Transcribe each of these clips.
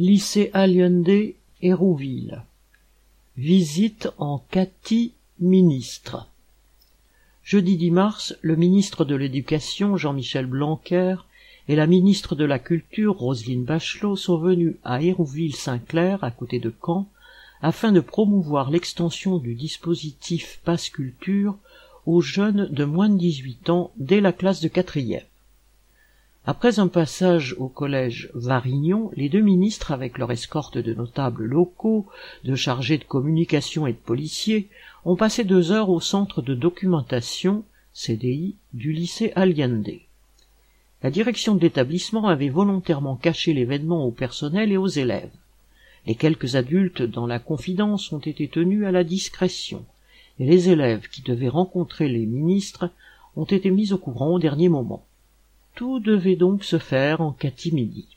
Lycée Allende, Hérouville. Visite en Cathy ministre. Jeudi 10 mars, le ministre de l'Éducation, Jean-Michel Blanquer, et la ministre de la Culture, Roselyne Bachelot, sont venus à Hérouville-Saint-Clair, à côté de Caen, afin de promouvoir l'extension du dispositif Passe Culture aux jeunes de moins de 18 ans dès la classe de quatrième. Après un passage au collège Varignon, les deux ministres, avec leur escorte de notables locaux, de chargés de communication et de policiers, ont passé deux heures au centre de documentation, CDI, du lycée Allende. La direction de l'établissement avait volontairement caché l'événement au personnel et aux élèves. Les quelques adultes dans la confidence ont été tenus à la discrétion, et les élèves qui devaient rencontrer les ministres ont été mis au courant au dernier moment. Tout devait donc se faire en catimini.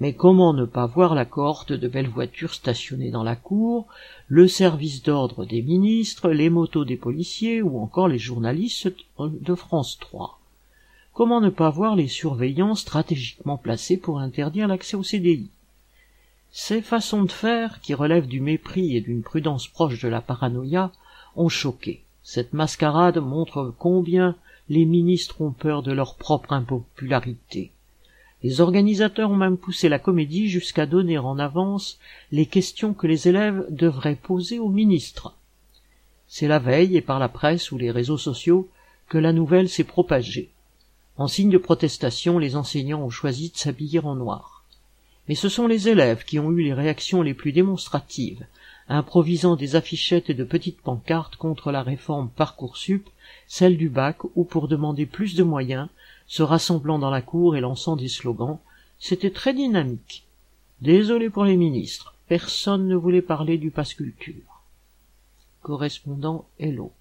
Mais comment ne pas voir la cohorte de belles voitures stationnées dans la cour, le service d'ordre des ministres, les motos des policiers ou encore les journalistes de France 3 Comment ne pas voir les surveillants stratégiquement placés pour interdire l'accès au CDI Ces façons de faire, qui relèvent du mépris et d'une prudence proche de la paranoïa, ont choqué. Cette mascarade montre combien les ministres ont peur de leur propre impopularité. Les organisateurs ont même poussé la comédie jusqu'à donner en avance les questions que les élèves devraient poser aux ministres. C'est la veille et par la presse ou les réseaux sociaux que la nouvelle s'est propagée. En signe de protestation, les enseignants ont choisi de s'habiller en noir. Mais ce sont les élèves qui ont eu les réactions les plus démonstratives, improvisant des affichettes et de petites pancartes contre la réforme Parcoursup, celle du bac ou pour demander plus de moyens, se rassemblant dans la cour et lançant des slogans. C'était très dynamique. Désolé pour les ministres, personne ne voulait parler du passe culture. Correspondant Hello.